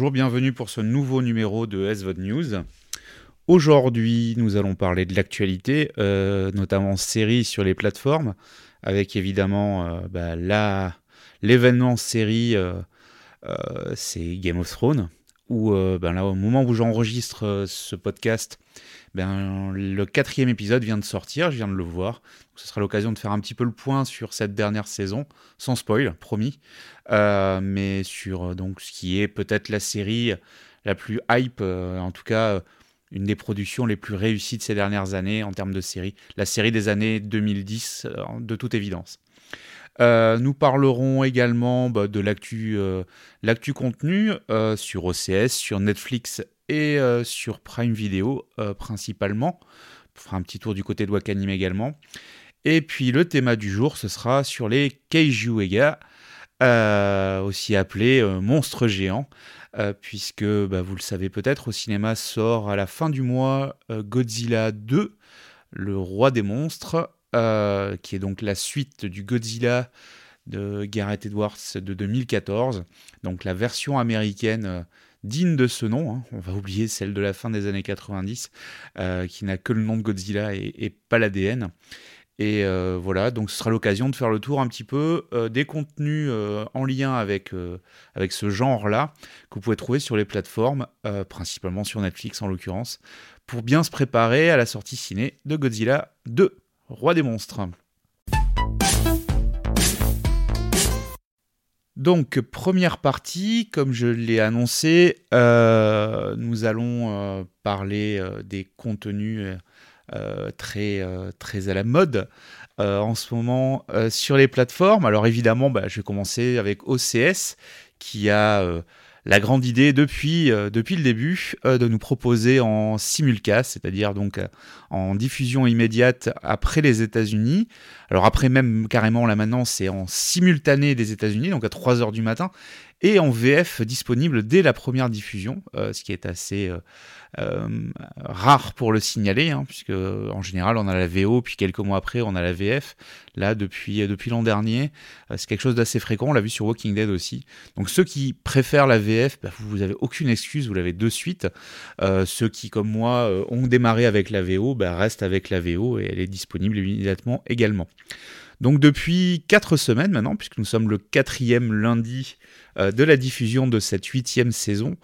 Bonjour, bienvenue pour ce nouveau numéro de SVOD News. Aujourd'hui, nous allons parler de l'actualité, euh, notamment séries sur les plateformes, avec évidemment euh, bah, l'événement série, euh, c'est Game of Thrones, où ben là, au moment où j'enregistre ce podcast, ben, le quatrième épisode vient de sortir, je viens de le voir. Ce sera l'occasion de faire un petit peu le point sur cette dernière saison, sans spoil, promis, euh, mais sur donc ce qui est peut-être la série la plus hype, euh, en tout cas une des productions les plus réussies de ces dernières années en termes de série, la série des années 2010, euh, de toute évidence. nous parlerons également bah, de l'actu, contenu sur OCS, sur Netflix et euh, sur Prime Video euh, principalement. On fera un petit tour du côté de Wakanim également. Et puis le thème du jour, ce sera sur les Keiju Ega, euh, aussi appelés monstres géants, puisque bah, vous le savez peut-être, au cinéma sort à la fin du mois Godzilla 2, le roi des monstres, qui est donc la suite du Godzilla de Gareth Edwards de 2014, donc la version américaine digne de ce nom. Hein. On va oublier celle de la fin des années 90, euh, qui n'a que le nom de Godzilla et, pas l'ADN. Et euh, voilà, donc ce sera l'occasion de faire le tour un petit peu euh, des contenus en lien avec, avec ce genre-là que vous pouvez trouver sur les plateformes, principalement sur Netflix en l'occurrence, pour bien se préparer à la sortie ciné de Godzilla 2, Roi des monstres. Donc, première partie, comme je l'ai annoncé, euh, nous allons euh, parler euh, des contenus très, très à la mode en ce moment sur les plateformes. Alors évidemment, bah, je vais commencer avec OCS, qui a la grande idée depuis, euh, depuis le début euh, de nous proposer en simulcast, c'est-à-dire donc euh, en diffusion immédiate après les États-Unis. Alors après même carrément là maintenant c'est en simultané des États-Unis, donc à 3h du matin, et en VF disponible dès la première diffusion, ce qui est assez euh, rare pour le signaler, hein, puisque en général on a la VO, puis quelques mois après on a la VF. Là, depuis, l'an dernier, euh, c'est quelque chose d'assez fréquent. On l'a vu sur Walking Dead aussi. Donc ceux qui préfèrent la VF, bah, vous n'avez aucune excuse, vous l'avez de suite. Euh, ceux qui, comme moi, ont démarré avec la VO, bah, restent avec la VO et elle est disponible immédiatement également. Donc depuis 4 semaines maintenant, puisque nous sommes le quatrième lundi de la diffusion de cette huitième saison,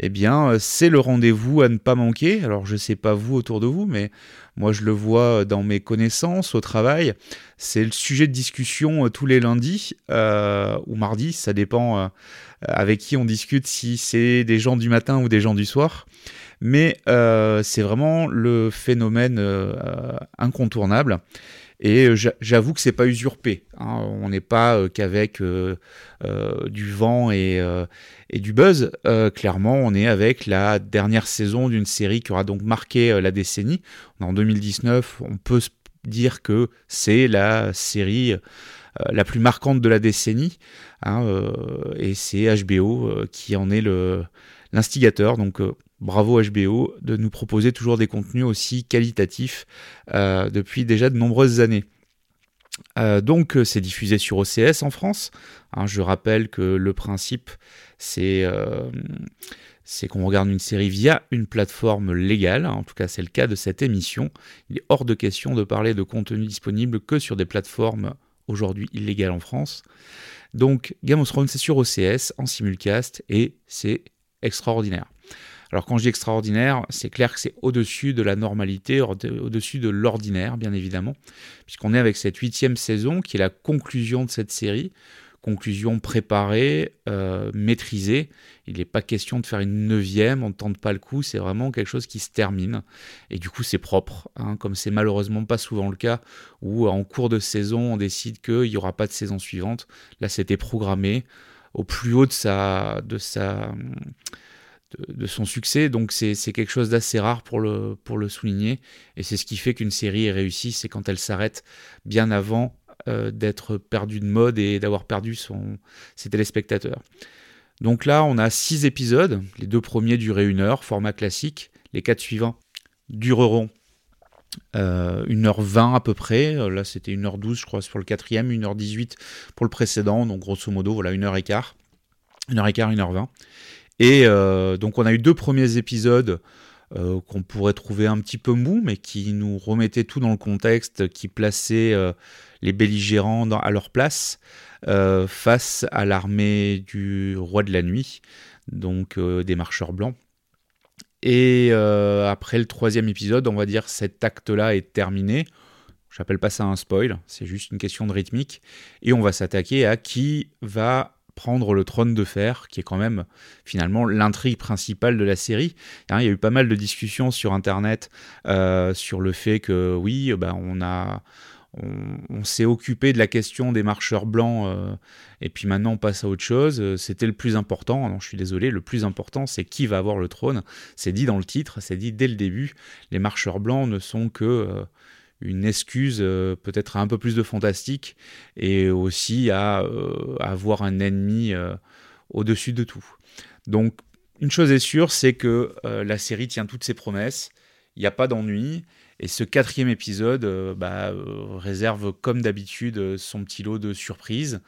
eh bien, euh, c'est le rendez-vous à ne pas manquer. Alors, je ne sais pas vous autour de vous, mais moi, je le vois dans mes connaissances au travail. C'est le sujet de discussion euh, tous les lundis euh, ou mardis, ça dépend avec qui on discute, si c'est des gens du matin ou des gens du soir. Mais c'est vraiment le phénomène incontournable. Et euh, j'avoue que c'est pas usurpé. Hein. On n'est pas euh, qu'avec euh, du vent et, du buzz. clairement, on est avec la dernière saison d'une série qui aura donc marqué la décennie. En 2019, on peut dire que c'est la série la plus marquante de la décennie. Hein, et c'est HBO qui en est l'instigateur. Donc bravo HBO de nous proposer toujours des contenus aussi qualitatifs euh, depuis déjà de nombreuses années. Euh, donc euh, c'est diffusé sur OCS en France. Hein, je rappelle que le principe c'est qu'on regarde une série via une plateforme légale. En tout cas c'est le cas de cette émission. Il est hors de question de parler de contenu disponible que sur des plateformes aujourd'hui illégales en France. Donc Game of Thrones c'est sur OCS en simulcast et c'est extraordinaire. Alors quand je dis extraordinaire, c'est clair que c'est au-dessus de la normalité, au-dessus de l'ordinaire, bien évidemment, puisqu'on est avec cette huitième saison qui est la conclusion de cette série, conclusion préparée, euh, maîtrisée. Il n'est pas question de faire une neuvième, on ne tente pas le coup, c'est vraiment quelque chose qui se termine. Et du coup, c'est propre, hein, comme c'est malheureusement pas souvent le cas, où en cours de saison, on décide qu'il n'y aura pas de saison suivante. Là, c'était programmé au plus haut de sa, de sa, de, son succès. Donc c'est quelque chose d'assez rare pour le, souligner. Et c'est ce qui fait qu'une série est réussie, c'est quand elle s'arrête bien avant euh, d'être perdue de mode et d'avoir perdu son, ses téléspectateurs. Donc là, on a six épisodes. Les deux premiers duraient une heure, format classique. Les quatre suivants dureront euh, 1h20 à peu près. Euh, là, c'était 1h12, je crois, pour le quatrième, 1h18 pour le précédent. Donc, grosso modo, voilà, 1h15. 1h15, 1h20. Et donc on a eu deux premiers épisodes qu'on pourrait trouver un petit peu mou, mais qui nous remettaient tout dans le contexte, qui plaçaient les belligérants à leur place face à l'armée du roi de la nuit, donc des marcheurs blancs. Et après le troisième épisode, on va dire cet acte-là est terminé. J'appelle pas ça un spoil, c'est juste une question de rythmique. Et on va s'attaquer à qui va prendre le trône de fer, qui est quand même finalement l'intrigue principale de la série. Hein, il y a eu pas mal de discussions sur Internet euh, sur le fait que oui, ben on a on, s'est occupé de la question des marcheurs blancs euh, et puis maintenant on passe à autre chose. C'était le plus important. Non, je suis désolé, le plus important c'est qui va avoir le trône. C'est dit dans le titre, c'est dit dès le début. Les marcheurs blancs ne sont que euh, une excuse euh, peut-être à un peu plus de fantastique et aussi à, euh, avoir un ennemi euh, au-dessus de tout. Donc une chose est sûre, c'est que la série tient toutes ses promesses, il n'y a pas d'ennui, et ce quatrième épisode bah, réserve comme d'habitude son petit lot de surprises,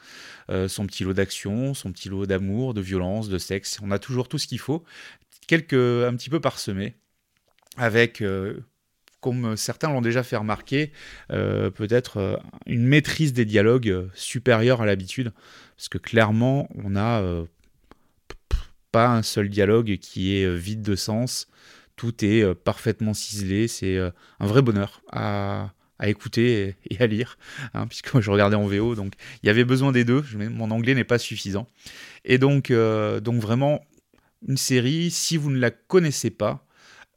son petit lot d'action, son petit lot d'amour, de violence, de sexe. On a toujours tout ce qu'il faut, quelques, un petit peu parsemé, avec comme certains l'ont déjà fait remarquer, euh, peut-être euh, une maîtrise des dialogues euh, supérieure à l'habitude, parce que clairement, on n'a pas un seul dialogue qui est vide de sens, tout est parfaitement ciselé, c'est un vrai bonheur à, écouter et, à lire, hein, puisque je regardais en VO, donc il y avait besoin des deux, mon anglais n'est pas suffisant. Et donc, donc vraiment, une série, si vous ne la connaissez pas,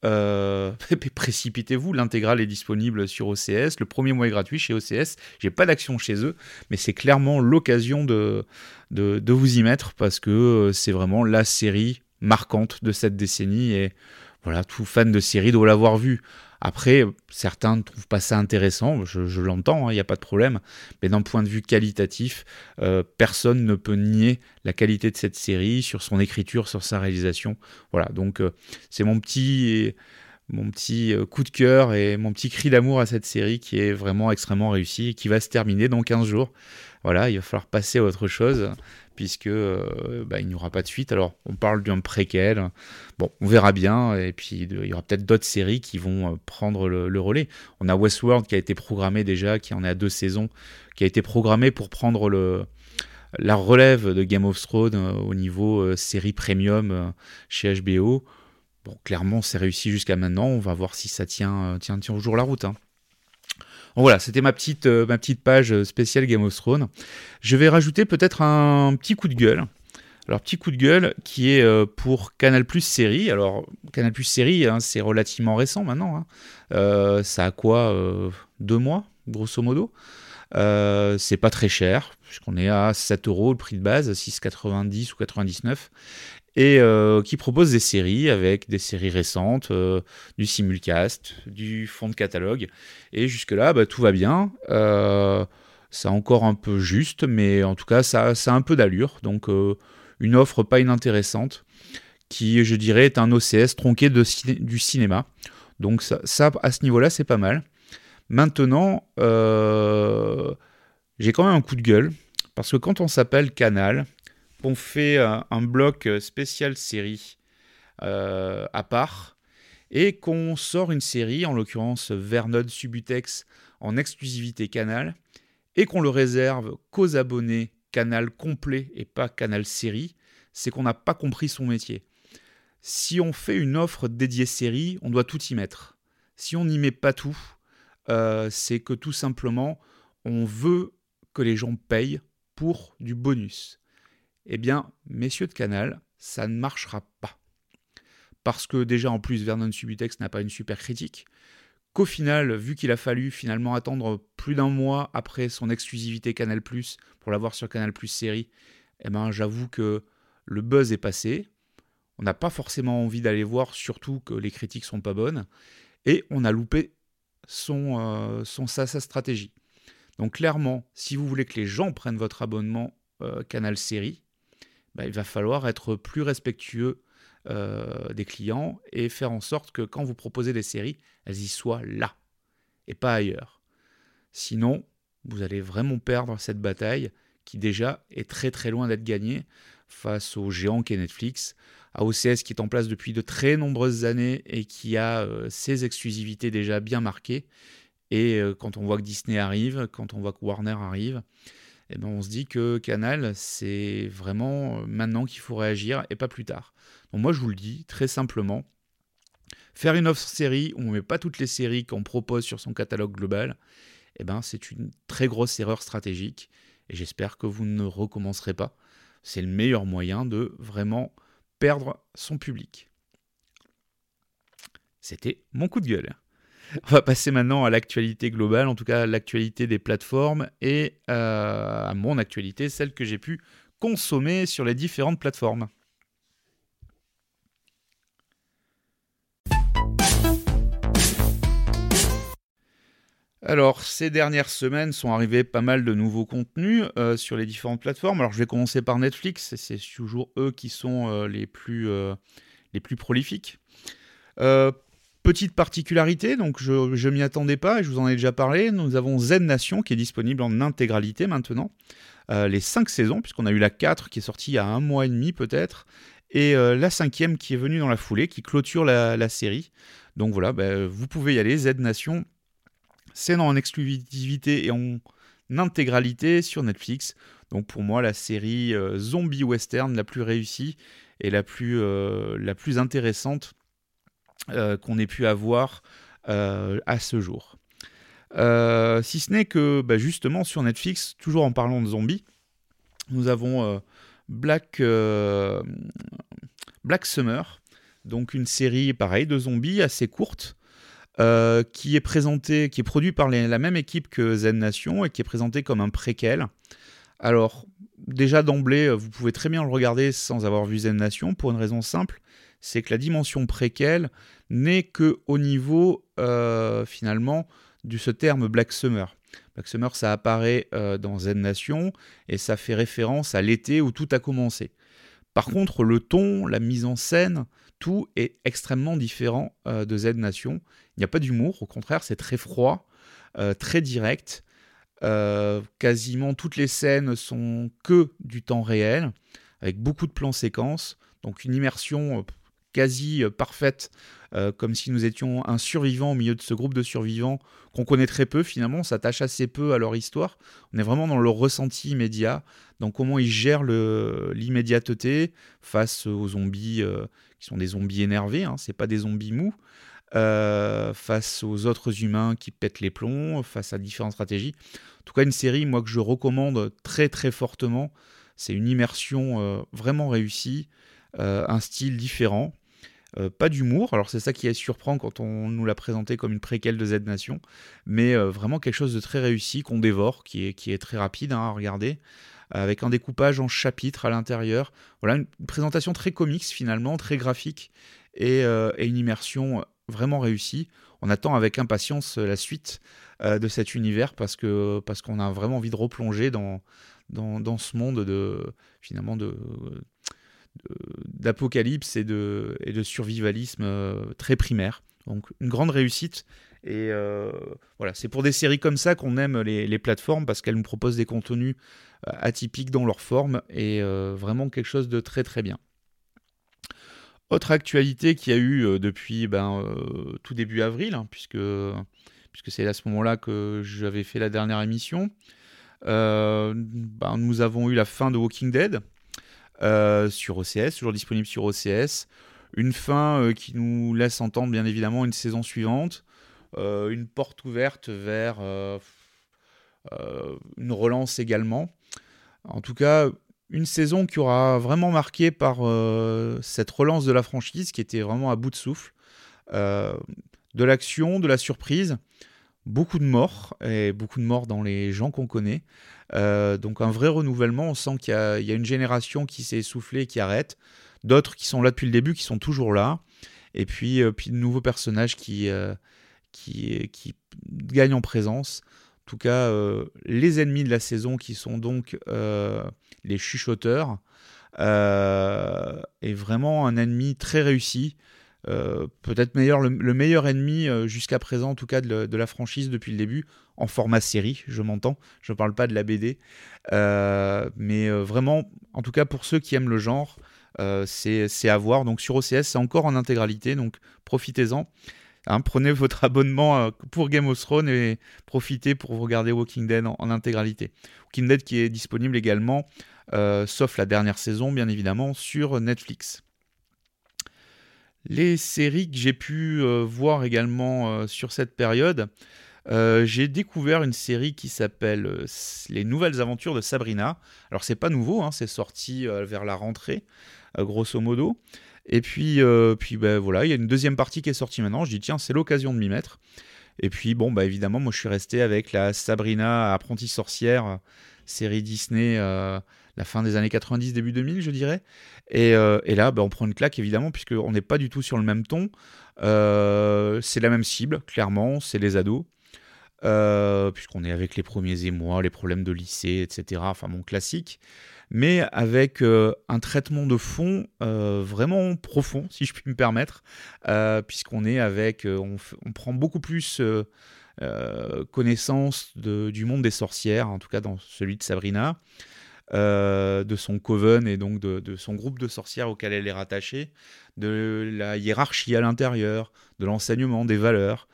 euh, précipitez-vous, l'intégrale est disponible sur OCS. Le premier mois est gratuit chez OCS. J'ai pas d'action chez eux, mais c'est clairement l'occasion de, de, vous y mettre parce que euh, c'est vraiment la série marquante de cette décennie et voilà, tout fan de série doit l'avoir vu. Après, certains ne trouvent pas ça intéressant, je, l'entends, il hein, n'y a pas de problème, mais d'un point de vue qualitatif, euh, personne ne peut nier la qualité de cette série sur son écriture, sur sa réalisation. Voilà, donc euh, c'est mon petit mon petit euh, coup de cœur et mon petit cri d'amour à cette série qui est vraiment extrêmement réussie et qui va se terminer dans 15 jours. Voilà, il va falloir passer à autre chose puisque euh, bah, il n'y aura pas de suite. Alors, on parle d'un préquel. Bon, on verra bien. Et puis, il y aura peut-être d'autres séries qui vont euh, prendre le, relais. On a Westworld qui a été programmé déjà, qui en est à deux saisons, qui a été programmé pour prendre le, la relève de Game of Thrones au niveau série premium chez HBO. Bon, clairement, c'est réussi jusqu'à maintenant. On va voir si ça tient, tient, tient toujours la route. Hein voilà, c'était ma petite, euh, page euh, spéciale Game of Thrones. Je vais rajouter peut-être un petit coup de gueule. Alors, petit coup de gueule qui est euh, pour Canal Plus série. Alors, Canal Plus série, hein, c'est relativement récent maintenant. Hein. ça a quoi Deux mois, grosso modo? c'est pas très cher, puisqu'on est à 7 euros le prix de base, 6,90 ou 99 et euh, qui propose des séries avec des séries récentes, euh, du simulcast, du fond de catalogue. Et jusque-là, bah, tout va bien. Euh, c'est encore un peu juste, mais en tout cas, ça, a un peu d'allure. Donc, une offre pas inintéressante qui, je dirais, est un OCS tronqué du cinéma. Donc, ça, ça à ce niveau-là, c'est pas mal. Maintenant, j'ai quand même un coup de gueule. Parce que quand on s'appelle Canal, on fait un, bloc spécial série euh, à part et qu'on sort une série, en l'occurrence Vernon Subutex, en exclusivité Canal, et qu'on le réserve qu'aux abonnés Canal complet et pas Canal série, c'est qu'on n'a pas compris son métier. Si on fait une offre dédiée série, on doit tout y mettre. Si on n'y met pas tout, euh, c'est que tout simplement, on veut que les gens payent pour du bonus eh bien, messieurs de Canal, ça ne marchera pas. Parce que déjà, en plus, Vernon Subutex n'a pas une super critique. Qu'au final, vu qu'il a fallu finalement attendre plus d'un mois après son exclusivité Canal Plus pour l'avoir sur Canal Plus série, eh ben, j'avoue que le buzz est passé. On n'a pas forcément envie d'aller voir, surtout que les critiques sont pas bonnes. Et on a loupé son, euh, sa, stratégie. Donc clairement, si vous voulez que les gens prennent votre abonnement euh, Canal Série, bah, il va falloir être plus respectueux euh, des clients et faire en sorte que quand vous proposez des séries, elles y soient là et pas ailleurs. Sinon, vous allez vraiment perdre cette bataille qui déjà est très très loin d'être gagnée. face au géant qu'est Netflix. AOCS qui est en place depuis de très nombreuses années et qui a ses exclusivités déjà bien marquées. Et quand on voit que Disney arrive, quand on voit que Warner arrive, eh ben on se dit que Canal, c'est vraiment maintenant qu'il faut réagir et pas plus tard. Donc moi je vous le dis très simplement, faire une offre série où on ne met pas toutes les séries qu'on propose sur son catalogue global, eh ben c'est une très grosse erreur stratégique et j'espère que vous ne recommencerez pas. C'est le meilleur moyen de vraiment perdre son public. C'était mon coup de gueule. On va passer maintenant à l'actualité globale, en tout cas l'actualité des plateformes et euh, à mon actualité, celle que j'ai pu consommer sur les différentes plateformes. Alors, ces dernières semaines sont arrivés pas mal de nouveaux contenus euh, sur les différentes plateformes. Alors, je vais commencer par Netflix, c'est toujours eux qui sont euh, les, plus, les plus prolifiques. Petite particularité, donc je ne m'y attendais pas et je vous en ai déjà parlé. Nous avons Z Nation qui est disponible en intégralité maintenant. les 5 saisons, puisqu'on a eu la 4 qui est sortie il y a un mois et demi peut-être, et la cinquième qui est venue dans la foulée, qui clôture la, série. Donc voilà, ben, vous pouvez y aller, Z Nation c'est en exclusivité et en intégralité sur Netflix. Donc pour moi, la série euh, zombie western la plus réussie et la plus, euh, intéressante euh, qu'on ait pu avoir à ce jour. si ce n'est que bah, justement sur Netflix, toujours en parlant de zombies, nous avons Black, Summer, donc une série pareille de zombies assez courte, euh, qui est présenté, qui est produit par la même équipe que Zen Nation et qui est présenté comme un préquel. Alors, déjà d'emblée, vous pouvez très bien le regarder sans avoir vu Zen Nation pour une raison simple, c'est que la dimension préquel n'est que au niveau euh, finalement de ce terme Black Summer. Black Summer, ça apparaît euh, dans Zen Nation et ça fait référence à l'été où tout a commencé. Par contre, le ton, la mise en scène, tout est extrêmement différent de Z Nation il n'y a pas d'humour, au contraire, c'est très froid, euh, très direct. Euh, quasiment toutes les scènes sont que du temps réel, avec beaucoup de plans séquences, donc une immersion euh, quasi parfaite, comme si nous étions un survivant au milieu de ce groupe de survivants qu'on connaît très peu finalement, on s'attache assez peu à leur histoire, on est vraiment dans le ressenti immédiat, dans comment ils gèrent l'immédiateté face aux zombies qui sont des zombies énervés, hein, c'est pas des zombies mous, euh, face aux autres humains qui pètent les plombs, face à différentes stratégies. En tout cas, une série, moi, que je recommande très très fortement. C'est une immersion euh, vraiment réussie, euh, un style différent. Pas d'humour, alors c'est ça qui est surprend quand on nous l'a présenté comme une préquelle de Z Nation, mais vraiment quelque chose de très réussi qu'on dévore, qui est, très rapide hein, à regarder, avec un découpage en chapitres à l'intérieur. Voilà, une présentation très comics finalement, très graphique, et, et une immersion vraiment réussi. On attend avec impatience euh, la suite euh, de cet univers parce qu'on a vraiment envie de replonger dans, dans, ce monde de finalement de d'apocalypse et de, survivalisme euh, très primaire. Donc une grande réussite. Et voilà, c'est pour des séries comme ça qu'on aime les, plateformes parce qu'elles nous proposent des contenus atypiques dans leur forme et vraiment quelque chose de très très bien. Autre actualité qu'il y a eu euh, depuis ben, euh, tout début avril, hein, puisque, c'est à ce moment-là que j'avais fait la dernière émission. Euh, ben, nous avons eu la fin de Walking Dead sur OCS, toujours disponible sur OCS. Une fin qui nous laisse entendre bien évidemment une saison suivante, une porte ouverte vers une relance également. En tout cas, une saison qui aura vraiment marqué par euh, cette relance de la franchise qui était vraiment à bout de souffle. Euh, de l'action, de la surprise, beaucoup de morts, et beaucoup de morts dans les gens qu'on connaît. Euh, donc un vrai renouvellement, on sent qu'il y, a une génération qui s'est essoufflée, qui arrête, d'autres qui sont là depuis le début, qui sont toujours là, et puis, puis de nouveaux personnages qui, qui, qui gagnent en présence. En tout cas, les ennemis de la saison qui sont donc les chuchoteurs, euh, est vraiment un ennemi très réussi. Peut-être meilleur, le, meilleur ennemi jusqu'à présent, en tout cas de, la franchise depuis le début, en format série, je m'entends, je ne parle pas de la BD, mais vraiment, en tout cas pour ceux qui aiment le genre, c'est à voir. Donc sur OCS, c'est encore en intégralité, donc profitez-en. Hein, prenez votre abonnement pour Game of Thrones et profitez pour regarder Walking Dead en intégralité. Walking Dead qui est disponible également, sauf la dernière saison bien évidemment, sur Netflix. Les séries que j'ai pu euh, voir également euh, sur cette période, euh, j'ai découvert une série qui s'appelle Les Nouvelles Aventures de Sabrina. Alors c'est pas nouveau, hein, c'est sorti vers la rentrée, grosso modo. Et puis, puis ben, voilà, il y a une deuxième partie qui est sortie maintenant. Je dis tiens, c'est l'occasion de m'y mettre. Et puis bon, bah évidemment, moi je suis resté avec la Sabrina apprentie sorcière, série Disney la fin des années 90, début 2000, je dirais. Et, euh, là, bah, on prend une claque, évidemment, puisqu'on n'est pas du tout sur le même ton. Euh, c'est la même cible, clairement, c'est les ados. Euh, puisqu'on est avec les premiers émois, les problèmes de lycée, etc. Enfin, mon classique. Mais avec un traitement de fond vraiment profond, si je puis me permettre, puisqu'on est avec. On, prend beaucoup plus. connaissance du monde des sorcières, en tout cas dans celui de Sabrina, euh, de son coven et donc de, son groupe de sorcières auquel elle est rattachée, de la hiérarchie à l'intérieur, de l'enseignement, des valeurs.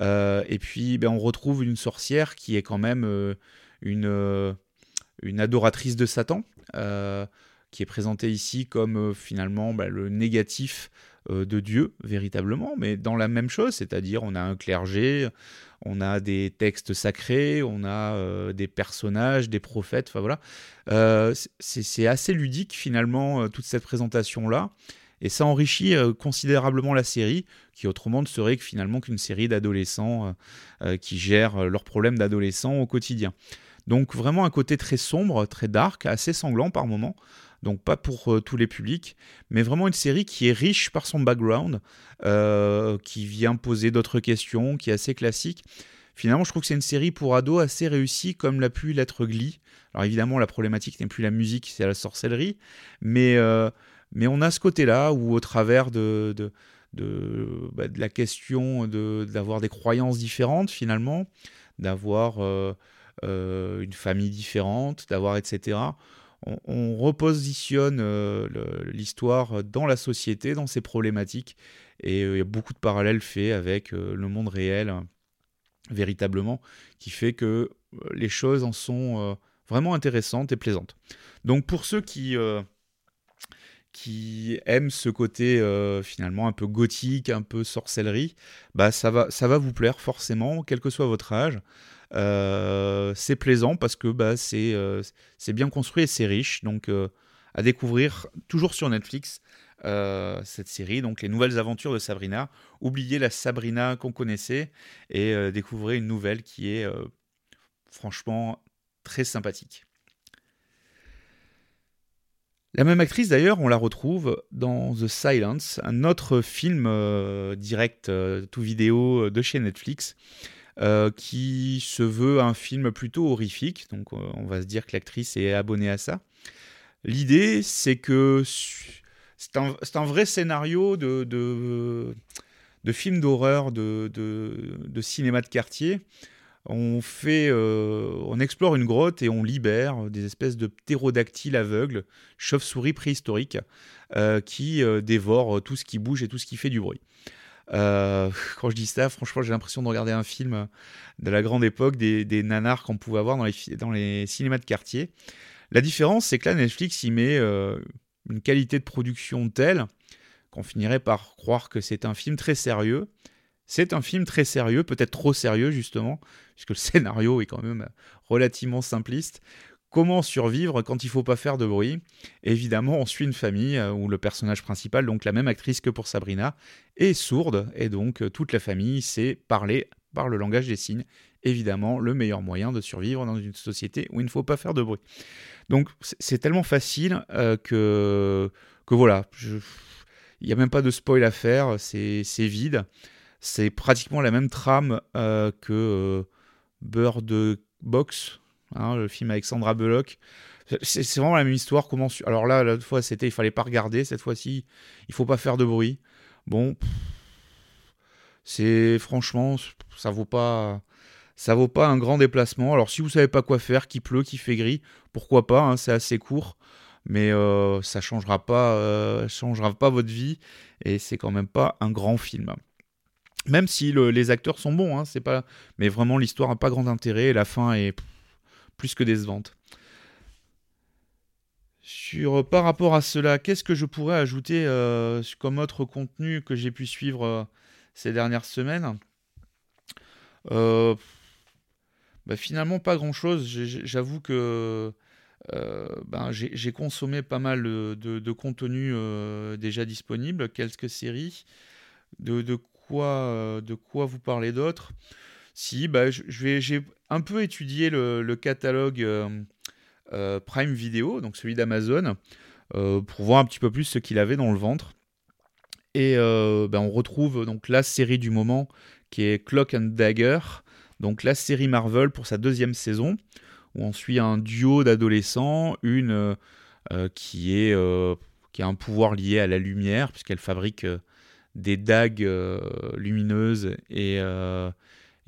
Euh, et puis ben, on retrouve une sorcière qui est quand même euh, une, une adoratrice de Satan, qui est présentée ici comme finalement ben, le négatif de Dieu, véritablement, mais dans la même chose, c'est-à-dire on a un clergé, on a des textes sacrés, on a euh, des personnages, des prophètes, enfin voilà. Euh, c'est assez ludique finalement euh, toute cette présentation-là. Et ça enrichit considérablement la série, qui autrement ne serait que finalement qu'une série d'adolescents qui gèrent leurs problèmes d'adolescents au quotidien. Donc vraiment un côté très sombre, très dark, assez sanglant par moments donc pas pour euh, tous les publics, mais vraiment une série qui est riche par son background, euh, qui vient poser d'autres questions, qui est assez classique. Finalement, je trouve que c'est une série pour ados assez réussie, comme l'a pu l'être Glee. Alors évidemment, la problématique n'est plus la musique, c'est la sorcellerie, mais, euh, mais on a ce côté-là où au travers de, de, de, bah, la question d'avoir des croyances différentes, finalement, d'avoir une famille différente, d'avoir etc on, repositionne euh, l'histoire dans la société, dans ses problématiques, et euh, il y a beaucoup de parallèles faits avec euh, le monde réel, véritablement, qui fait que les choses en sont vraiment intéressantes et plaisantes. Donc pour ceux qui qui aiment ce côté finalement un peu gothique, un peu sorcellerie, bah ça va, ça va vous plaire forcément, quel que soit votre âge. Euh, c'est plaisant parce que bah, euh, c'est bien construit et c'est riche. Donc euh, à découvrir toujours sur Netflix cette série, donc les nouvelles aventures de Sabrina. Oubliez la Sabrina qu'on connaissait et découvrez une nouvelle qui est franchement très sympathique. La même actrice d'ailleurs, on la retrouve dans The Silence, un autre film direct tout vidéo de chez Netflix, euh, qui se veut un film plutôt horrifique. Donc euh, on va se dire que l'actrice est abonnée à ça. L'idée, c'est que c'est un, vrai scénario de, film d'horreur, de, de, cinéma de quartier. On, fait, euh, on explore une grotte et on libère des espèces de ptérodactyles aveugles, chauves-souris préhistoriques, qui dévorent tout ce qui bouge et tout ce qui fait du bruit. Euh, quand je dis ça, franchement, j'ai l'impression de regarder un film de la grande époque, des, nanars qu'on pouvait avoir dans les, cinémas de quartier. La différence, c'est que là, Netflix, il met euh, une qualité de production telle qu'on finirait par croire que c'est un film très sérieux. C'est un film très sérieux, peut-être trop sérieux justement, puisque le scénario est quand même relativement simpliste, Comment survivre quand il faut pas faire de bruit Évidemment, on suit une famille euh, où le personnage principal, donc la même actrice que pour Sabrina, est sourde et donc euh, toute la famille sait parler par le langage des signes. Évidemment, le meilleur moyen de survivre dans une société où il ne faut pas faire de bruit. Donc c'est tellement facile euh, que, que voilà, il n'y a même pas de spoil à faire, c'est vide. C'est pratiquement la même trame que Bird Box, Hein, le film avec Sandra Bullock. C'est vraiment la même histoire. Comment Alors là, la fois, c'était il fallait pas regarder. Cette fois-ci, il faut pas faire de bruit. Bon, c'est franchement, ça vaut pas, ça vaut pas un grand déplacement. Alors si vous savez pas quoi faire, qu'il pleut, qu'il fait gris, pourquoi pas hein, C'est assez court, mais euh, ça changera pas, euh, changera pas votre vie et c'est quand même pas un grand film. Même si les acteurs sont bons, hein, c'est pas, mais vraiment l'histoire n'a pas grand intérêt la fin est plus que décevante. Sur, par rapport à cela, qu'est-ce que je pourrais ajouter euh, comme autre contenu que j'ai pu suivre ces dernières semaines? Euh, bah, finalement, pas grand-chose. J'avoue que euh, ben, j'ai consommé pas mal de, contenu euh, déjà disponible, quelques séries. De, quoi, de quoi vous parler d'autre? Si, bah, j'ai un peu étudié le, catalogue Prime Video, donc celui d'Amazon, pour voir un petit peu plus ce qu'il avait dans le ventre. Et euh, ben, on retrouve donc la série du moment qui est Clock and Dagger, donc la série Marvel pour sa deuxième saison, où on suit un duo d'adolescents, une euh, euh, qui, est, qui a un pouvoir lié à la lumière, puisqu'elle fabrique des dagues lumineuses et,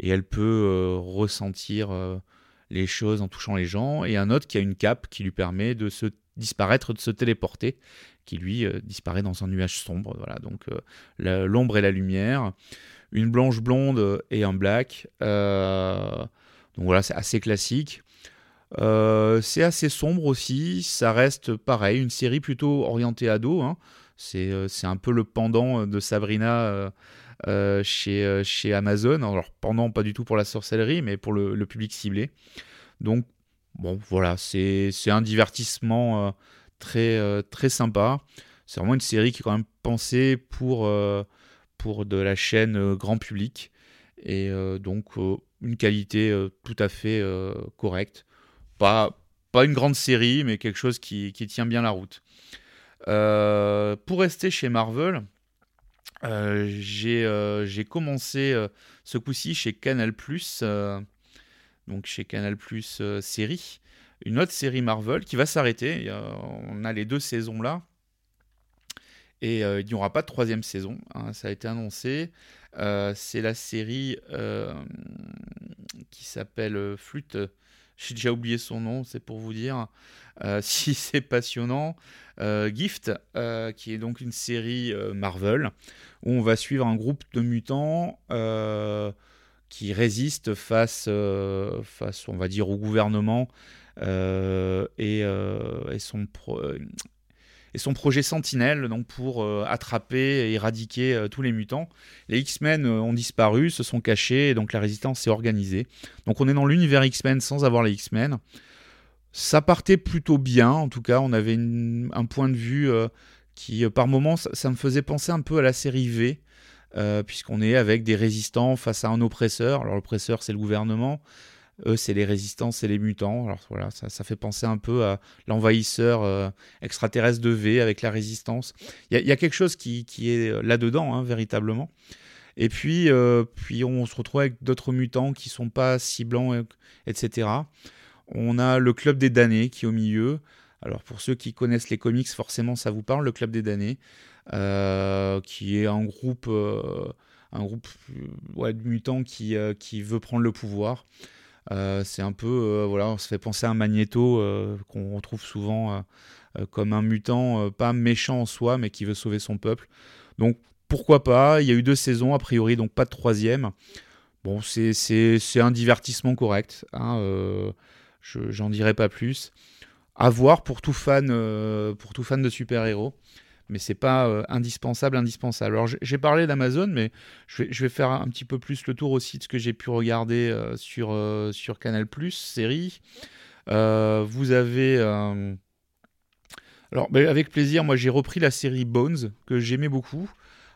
et, elle peut ressentir les choses en touchant les gens, et un autre qui a une cape qui lui permet de se disparaître, de se téléporter qui lui euh, disparaît dans un nuage sombre. Voilà, donc euh, l'ombre et la lumière, une blanche blonde et un black. Euh, donc voilà, c'est assez classique. c'est assez sombre aussi, ça reste pareil, une série plutôt orientée ado. Hein. C'est un peu le pendant de Sabrina chez, chez Amazon. Alors, pendant, pas du tout pour la sorcellerie, mais pour le, public ciblé. Donc, bon, voilà, c'est un divertissement très, euh, très sympa. C'est vraiment une série qui est quand même pensée pour, euh, pour de la chaîne euh, grand public. Et donc, une qualité tout à fait correcte. Pas, pas une grande série, mais quelque chose qui, qui tient bien la route. pour rester chez Marvel, j'ai commencé ce coup-ci chez Canal donc chez Canal série une autre série Marvel qui va s'arrêter. On a les deux saisons là. Et euh, il n'y aura pas de troisième saison. Hein, ça a été annoncé. Euh, c'est la série euh, qui s'appelle Flûte. J'ai déjà oublié son nom, c'est pour vous dire si c'est passionnant. Gift, qui est donc une série Marvel, où on va suivre un groupe de mutants qui résistent face, face, on va dire, au gouvernement euh, euh, et, son euh, et son projet Sentinelle donc pour attraper et éradiquer tous les mutants. Les X-Men ont disparu, se sont cachés et donc la résistance s'est organisée. Donc on est dans l'univers X-Men sans avoir les X-Men. Ça partait plutôt bien, en tout cas on avait un point de vue qui par moments ça, me faisait penser un peu à la série V. puisqu'on est avec des résistants face à un oppresseur. Alors l'oppresseur c'est le gouvernement, eux, c'est les résistants, c'est les mutants. Alors voilà, ça, fait penser un peu à l'envahisseur euh, extraterrestre de V avec la résistance. Il y, a quelque chose qui, est euh, là-dedans, hein, véritablement. Et puis, euh, puis on se retrouve avec d'autres mutants qui sont pas si blancs, etc. On a le Club des damnés qui est au milieu. Alors pour ceux qui connaissent les comics, forcément ça vous parle, le Club des damnés, qui est un groupe, un groupe de mutants qui, veut prendre le pouvoir. Euh, c'est un peu, euh, voilà, on se fait penser à un Magneto euh, qu'on retrouve souvent comme un mutant, pas méchant en soi, mais qui veut sauver son peuple. Donc pourquoi pas? Il y a eu deux saisons, a priori, donc pas de troisième. Bon, c'est un divertissement correct. Hein, J'en dirai pas plus. À voir pour tout fan, pour tout fan de super-héros mais c'est pas euh, indispensable, indispensable. Alors j'ai parlé d'Amazon, mais je vais, faire un petit peu plus le tour aussi de ce que j'ai pu regarder euh, sur, euh, sur Canal série. vous avez... Alors ben, avec plaisir, moi j'ai repris la série Bones, que j'aimais beaucoup.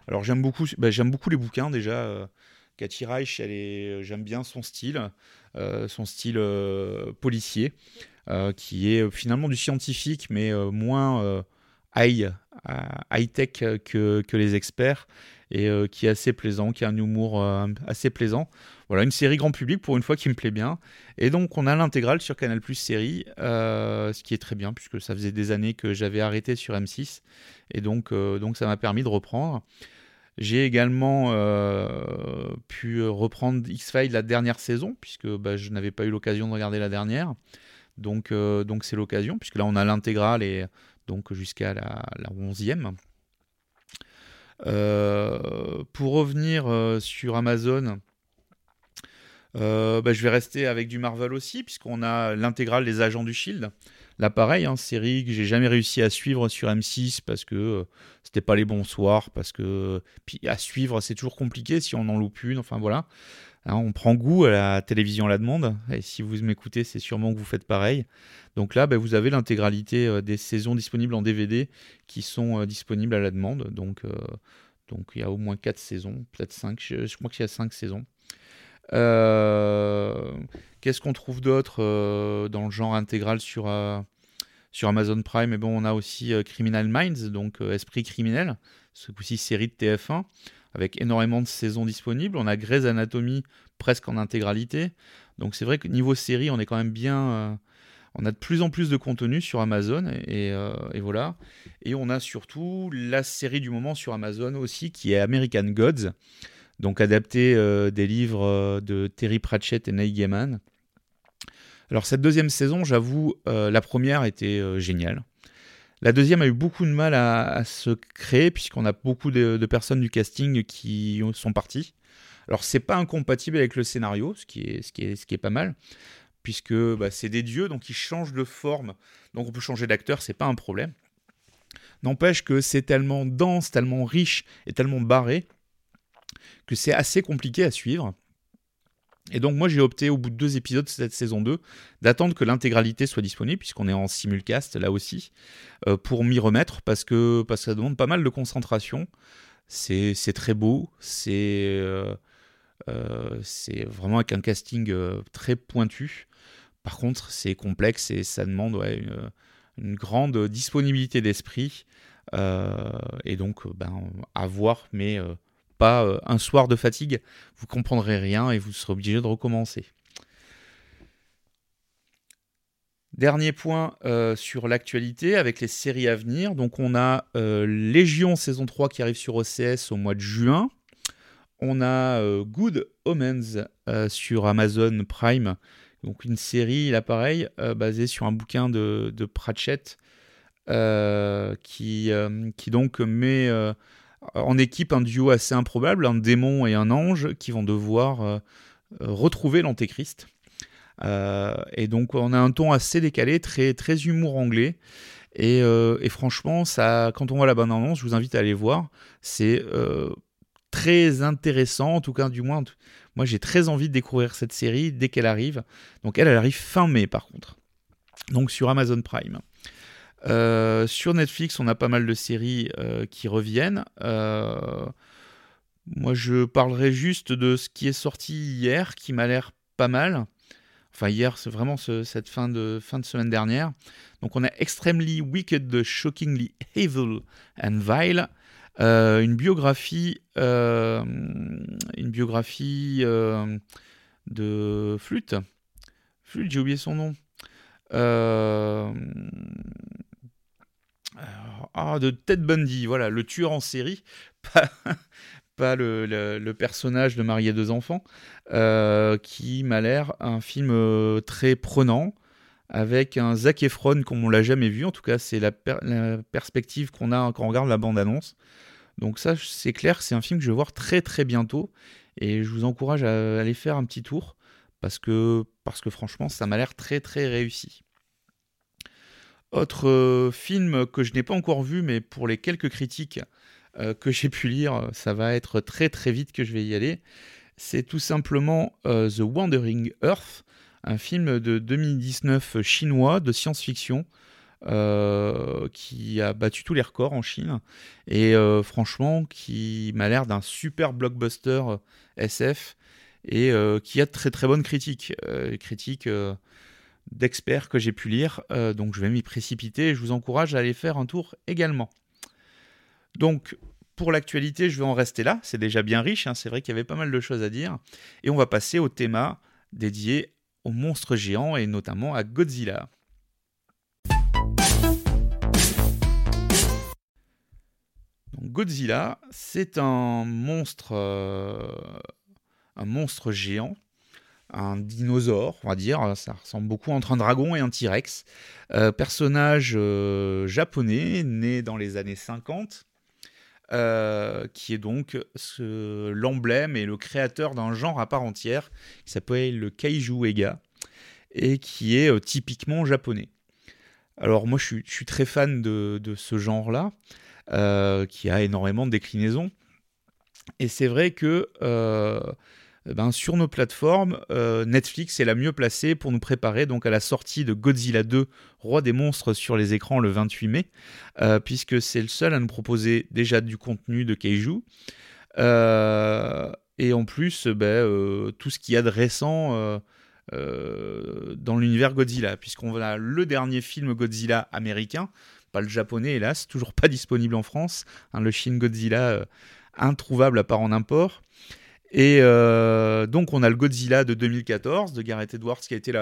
Alors j'aime beaucoup, ben, j'aime beaucoup les bouquins déjà. Cathy Reich, j'aime bien son style, son style policier, qui est finalement du scientifique, mais moins high, euh, high-tech que, que, les experts et euh, qui est assez plaisant, qui a un humour euh, assez plaisant. Voilà, une série grand public pour une fois qui me plaît bien. Et donc on a l'intégrale sur Canal Plus série, ce qui est très bien puisque ça faisait des années que j'avais arrêté sur M6 et donc, donc ça m'a permis de reprendre. J'ai également pu reprendre X-Files la dernière saison, puisque bah, je n'avais pas eu l'occasion de regarder la dernière. Donc donc c'est l'occasion, puisque là on a l'intégrale et donc jusqu'à la, la 11e. pour revenir sur Amazon, bah, je vais rester avec du Marvel aussi, puisqu'on a l'intégrale des Agents du Shield. Là, pareil, hein, série que j'ai jamais réussi à suivre sur M6 parce que euh, c'était pas les bons soirs, parce que puis à suivre c'est toujours compliqué si on en loupe une. Enfin voilà, hein, on prend goût à la télévision à la demande. Et si vous m'écoutez, c'est sûrement que vous faites pareil. Donc là, bah, vous avez l'intégralité euh, des saisons disponibles en DVD qui sont euh, disponibles à la demande. Donc donc il y a au moins 4 saisons, peut-être 5. Je, crois qu'il y a 5 saisons. Euh, qu'est-ce qu'on trouve d'autre euh, dans le genre intégral sur, euh, Amazon Prime? Et bon, On a aussi Criminal Minds, donc Esprit criminel, ce série de TF1, avec énormément de saisons disponibles. On a Grey's Anatomy presque en intégralité. Donc c'est vrai que niveau série, on est quand même bien on a de plus en plus de contenu sur Amazon et, et, voilà. Et on a surtout la série du moment sur Amazon aussi qui est American Gods, donc adapté euh, des livres euh, de Terry Pratchett et Neil Gaiman. Alors cette deuxième saison, j'avoue, euh, la première était géniale. La deuxième a eu beaucoup de mal à, se créer puisqu'on a beaucoup de, personnes du casting qui sont parties. Alors c'est pas incompatible avec le scénario, ce qui est, pas mal, puisque bah, c'est des dieux, donc ils changent de forme, donc on peut changer d'acteur, c'est pas un problème. N'empêche que c'est tellement dense, tellement riche et tellement barré que c'est assez compliqué à suivre. Et donc moi j'ai opté au bout de deux épisodes de cette saison 2 d'attendre que l'intégralité soit disponible puisqu'on est en simulcast là aussi euh, pour m'y remettre parce que, parce que ça demande pas mal de concentration. C'est très beau, c'est euh, euh, vraiment avec un casting très pointu. Par contre c'est complexe et ça demande une, une, grande disponibilité d'esprit et donc ben, à voir mais euh, un soir de fatigue, vous comprendrez rien et vous serez obligé de recommencer. Dernier point euh, sur l'actualité avec les séries à venir. Donc on a euh, Légion saison 3 qui arrive sur OCS au mois de juin. On a Good Omens sur Amazon Prime. Donc une série, là pareil, basée sur un bouquin de, de Pratchett qui, qui donc met en équipe un duo assez improbable, un démon et un ange qui vont devoir euh, euh, retrouver l'antéchrist. Euh, et donc on a un ton assez décalé, très, très humour anglais. Et, franchement, ça, quand on voit la bande-annonce, je vous invite à aller voir. C'est très intéressant, en tout cas du moins. Moi j'ai très envie de découvrir cette série dès qu'elle arrive. Donc elle, elle arrive fin mai par contre. Donc sur Amazon Prime. Euh, sur Netflix, on a pas mal de séries euh, qui reviennent. Euh, moi, je parlerai juste de ce qui est sorti hier, qui m'a l'air pas mal. Enfin, hier, c'est vraiment cette fin de, semaine dernière. Donc, on a Extremely Wicked, Shockingly Evil and Vile. une biographie, une biographie de Flûte. Flûte, j'ai oublié son nom. Ah, de Ted Bundy, voilà, le tueur en série, pas, le, personnage de marier deux enfants, euh, qui m'a l'air un film euh, très prenant, avec un Zac Efron comme on l'a jamais vu, en tout cas c'est la, perspective qu'on a quand on regarde la bande-annonce. Donc ça, c'est clair, c'est un film que je vais voir très très bientôt, et je vous encourage à aller faire un petit tour, parce que, parce que franchement, ça m'a l'air très très réussi. Autre euh, film que je n'ai pas encore vu, mais pour les quelques critiques euh, que j'ai pu lire, ça va être très très vite que je vais y aller. C'est tout simplement euh, The Wandering Earth, un film de 2019 chinois de science-fiction qui a battu tous les records en Chine et franchement qui m'a l'air d'un super blockbuster SF et qui a de très très bonnes critiques. critiques d'experts que j'ai pu lire, euh, donc je vais m'y précipiter et je vous encourage à aller faire un tour également. Donc pour l'actualité, je vais en rester là, c'est déjà bien riche, hein. c'est vrai qu'il y avait pas mal de choses à dire, et on va passer au thème dédié aux monstres géants et notamment à Godzilla. Godzilla, c'est un monstre, un monstre géant un dinosaure, on va dire. Ça ressemble beaucoup entre un dragon et un T-Rex. Euh, personnage euh, japonais, né dans les années 50, euh, qui est donc l'emblème et le créateur d'un genre à part entière qui s'appelle le Kaiju Ega et qui est typiquement japonais. Alors moi je suis, très fan de, de ce genre-là, qui a énormément de déclinaisons. Et c'est vrai que ben, sur nos plateformes, euh, Netflix est la mieux placée pour nous préparer donc à la sortie de Godzilla 2, Roi des monstres sur les écrans le 28 mai, euh, puisque c'est le seul à nous proposer déjà du contenu de Keiju. Euh, et en plus, ben, tout ce qu'il y a de récent dans l'univers Godzilla, puisqu'on a le dernier film Godzilla américain, pas le japonais hélas, toujours pas disponible en France, hein, le Shin Godzilla introuvable à part en import. Et euh, donc on a le Godzilla de 2014 de Gareth Edwards qui a été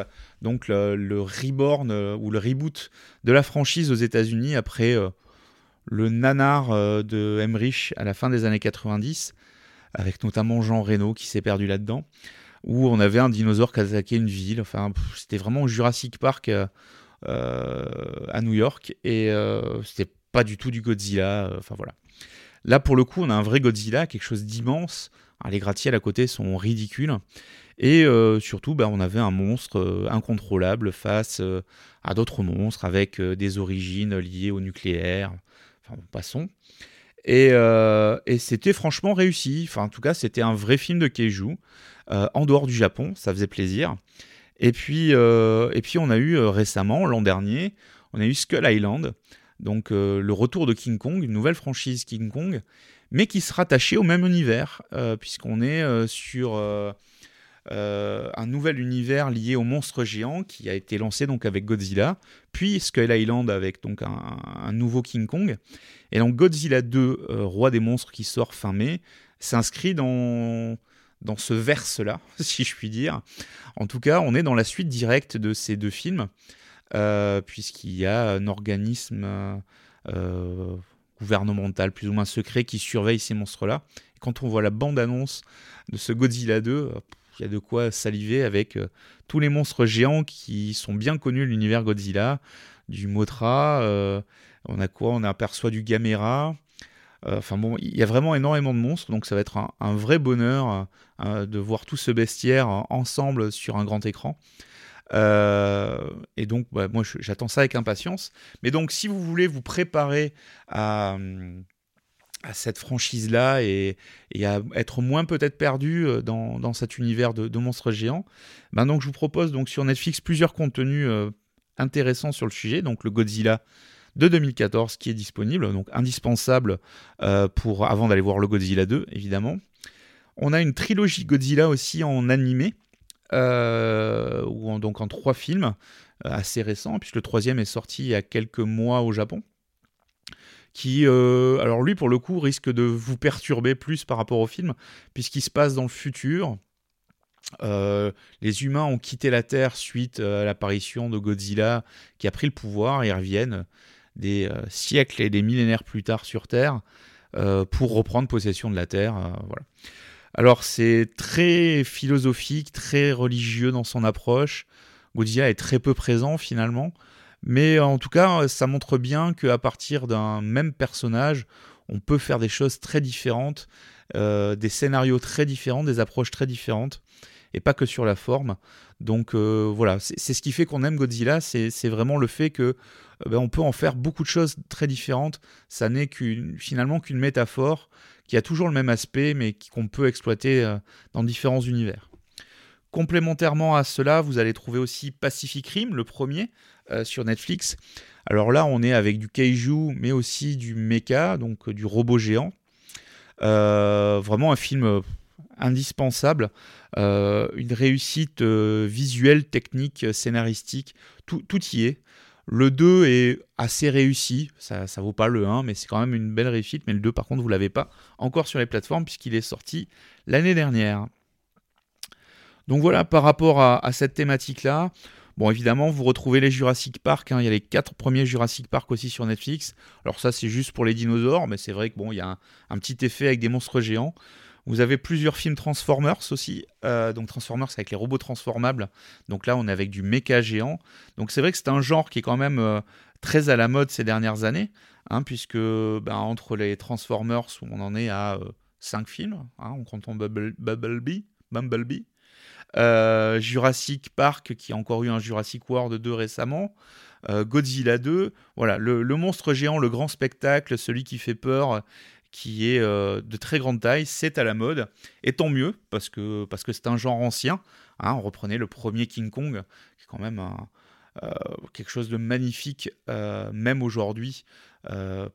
donc le, reborn euh, ou le reboot de la franchise aux États-Unis après euh, le nanar de Emmerich à la fin des années 90 avec notamment Jean Reno qui s'est perdu là-dedans où on avait un dinosaure qui attaquait une ville. Enfin c'était vraiment Jurassic Park à New York et c'était pas du tout du Godzilla. Enfin voilà. Là pour le coup on a un vrai Godzilla, quelque chose d'immense les gratte-ciels à côté sont ridicules. Et euh, surtout, bah, on avait un monstre euh, incontrôlable face euh, à d'autres monstres avec des origines liées au nucléaire. Enfin, passons. Et, c'était franchement réussi. En tout cas, c'était un vrai film de Keiju, en dehors du Japon, ça faisait plaisir. Et puis, et puis on a eu récemment, l'an dernier, on a eu Skull Island, donc le retour de King Kong, une nouvelle franchise King Kong, mais qui se rattachait au même univers, euh, puisqu'on est euh, sur euh, un nouvel univers lié aux monstres géants qui a été lancé donc avec Godzilla, puis Skull Island avec donc un, nouveau King Kong. Et donc Godzilla 2, Roi des monstres qui sort fin mai, s'inscrit dans dans ce verse-là, si je puis dire. En tout cas, on est dans la suite directe de ces deux films, puisqu'il y a un organisme gouvernemental plus ou moins secret qui surveille ces monstres-là. Quand on voit la bande-annonce de ce Godzilla 2, euh, il y a de quoi saliver avec euh, tous les monstres géants qui sont bien connus de l'univers Godzilla, du Mothra, euh, on a quoi? On aperçoit du Gamera. Enfin bon, il y a vraiment énormément de monstres, donc ça va être un vrai bonheur de voir tout ce bestiaire ensemble sur un grand écran. Euh, et donc, bah, moi, j'attends ça avec impatience. Mais donc, si vous voulez vous préparer à, cette franchise-là et, à être moins peut-être perdu euh, dans, dans, cet univers de, monstres géants, ben donc, je vous propose donc sur Netflix plusieurs contenus euh, intéressants sur le sujet. Donc, le Godzilla de 2014 qui est disponible, donc indispensable pour avant d'aller voir le Godzilla 2, évidemment. On a une trilogie Godzilla aussi en animé euh, ou donc en trois films euh, assez récents, puisque le troisième est sorti il y a quelques mois au Japon. Qui, euh, alors lui pour le coup, risque de vous perturber plus par rapport au film, puisqu'il se passe dans le futur. les humains ont quitté la Terre suite à l'apparition de Godzilla qui a pris le pouvoir et reviennent des siècles et des millénaires plus tard sur Terre pour reprendre possession de la Terre. voilà. Alors c'est très philosophique, très religieux dans son approche. Godzilla est très peu présent finalement. Mais en tout cas, ça montre bien qu'à partir d'un même personnage, on peut faire des choses très différentes, euh, des scénarios très différents, des approches très différentes, et pas que sur la forme. Donc euh, voilà, c'est ce qui fait qu'on aime Godzilla, c'est vraiment le fait que euh, ben, on peut en faire beaucoup de choses très différentes. Ça n'est finalement qu'une métaphore qui a toujours le même aspect, mais qu'on peut exploiter euh, dans différents univers. Complémentairement à cela, vous allez trouver aussi Pacific Rim, le premier, euh, sur Netflix. Alors là, on est avec du kaiju, mais aussi du mecha, donc euh, du robot géant. vraiment un film indispensable, une réussite visuelle, technique, scénaristique, tout, tout y est. Le 2 est assez réussi, ça ne vaut pas le 1, mais c'est quand même une belle réussite. Mais le 2, par contre, vous ne l'avez pas encore sur les plateformes puisqu'il est sorti l'année dernière. Donc voilà, par rapport à, cette thématique-là, Bon, évidemment, vous retrouvez les Jurassic Park. hein, Il y a les quatre premiers Jurassic Park aussi sur Netflix. Alors ça, c'est juste pour les dinosaures, mais c'est vrai que bon, il y a un petit effet avec des monstres géants. Vous avez plusieurs films Transformers aussi. euh, donc Transformers avec les robots transformables. Donc là, on est avec du méca géant. Donc c'est vrai que c'est un genre qui est quand même euh, très à la mode ces dernières années, hein, puisque ben, entre les Transformers, où on en est à 5 films, hein, en comptant Bumble- Bumblebee. Euh, Jurassic Park, qui a encore eu un Jurassic World 2 récemment. Euh, Godzilla 2. Voilà, le monstre géant, le grand spectacle, celui qui fait peur, qui est euh, de très grande taille, c'est à la mode. Et tant mieux, parce que parce que c'est un genre ancien. hein. on reprenait le premier King Kong, qui est quand même euh, quelque chose de magnifique, euh, même aujourd'hui,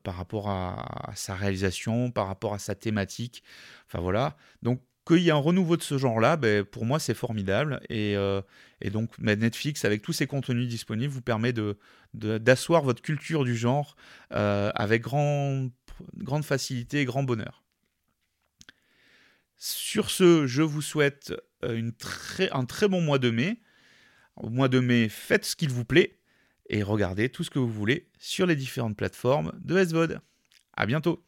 par rapport à, sa réalisation, par rapport à sa thématique. Enfin voilà. Donc qu'il y ait un renouveau de ce genre-là, ben, pour moi c'est formidable. Et, et donc ben, Netflix, avec tous ses contenus disponibles, vous permet de, d'asseoir votre culture du genre avec grand, grande facilité et grand bonheur. Sur ce, je vous souhaite euh, un très bon mois de mai. Au mois de mai, faites ce qu'il vous plaît et regardez tout ce que vous voulez sur les différentes plateformes de SVOD. À bientôt